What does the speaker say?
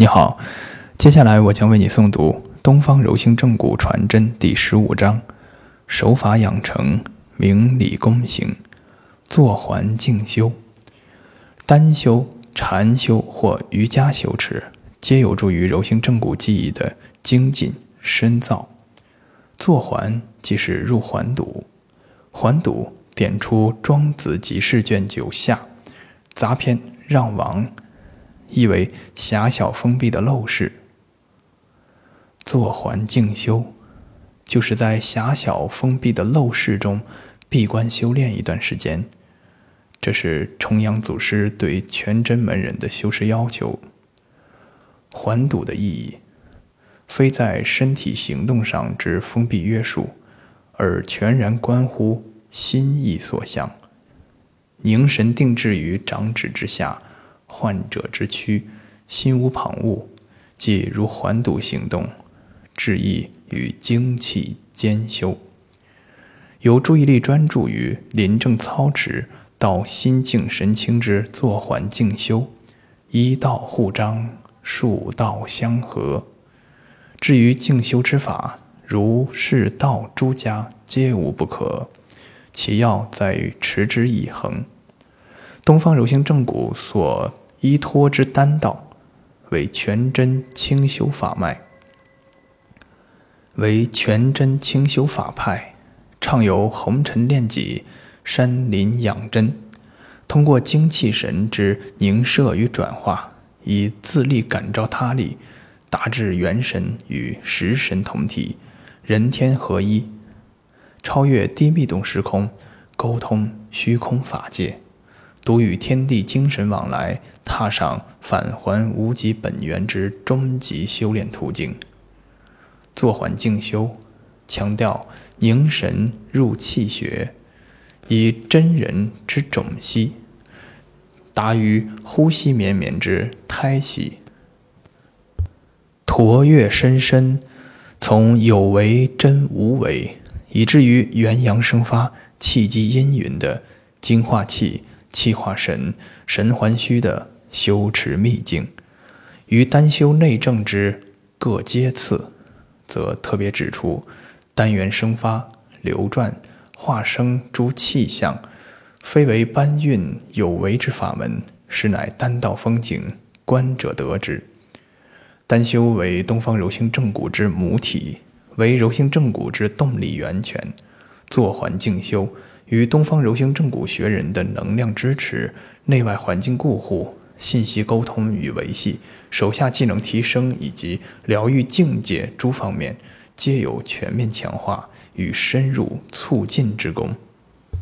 你好，接下来我将为你诵读《东方柔性正骨传真》第十五章：手法养成，明理功行，坐环静修。单修、禅修或瑜伽修持，皆有助于柔性正骨技艺的精进深造。坐环即是入环堵，环堵点出《庄子集释》卷九下杂篇让王。意为狭小封闭的陋室，坐环静修，就是在狭小封闭的陋室中闭关修炼一段时间。这是重阳祖师对全真门人的修持要求。环堵的意义，非在身体行动上之封闭约束，而全然关乎心意所向。凝神定志于掌指之下。患者之躯，心无旁骛，即如环堵行动，志意与精气兼修。由注意力专注于临正操持，到心静神清之坐环静修，一道互张，数道相合。至于静修之法，如是道诸家皆无不可，其要在于持之以恒。东方柔性正骨所依托之丹道，为全真清修法脉，为全真清修法派，畅游红尘炼己、山林养真，通过精气神之凝摄与转化，以自力感召他力，达至元神与食神同体、人天合一，超越低密度时空，沟通虚空法界。独与天地精神往来，踏上返还无极本源之终极修炼途径。坐环静修，强调凝神入气穴，以真人之种息，达于呼吸绵绵之胎息，驼跃深深，从有为真无为，以至于元阳生发，气机阴云的精化气。气化神、神还虚的修持秘境，于单修内证之各阶次，则特别指出单元生发、流转、化生诸气象，非为搬运有为之法门，实乃丹道风景，观者得之。单修为东方柔性正骨之母体，为柔性正骨之动力源泉，坐环静修。与东方柔性正骨学人的能量支持、内外环境固护、信息沟通与维系、手下技能提升以及疗愈境界诸方面，皆有全面强化与深入促进之功。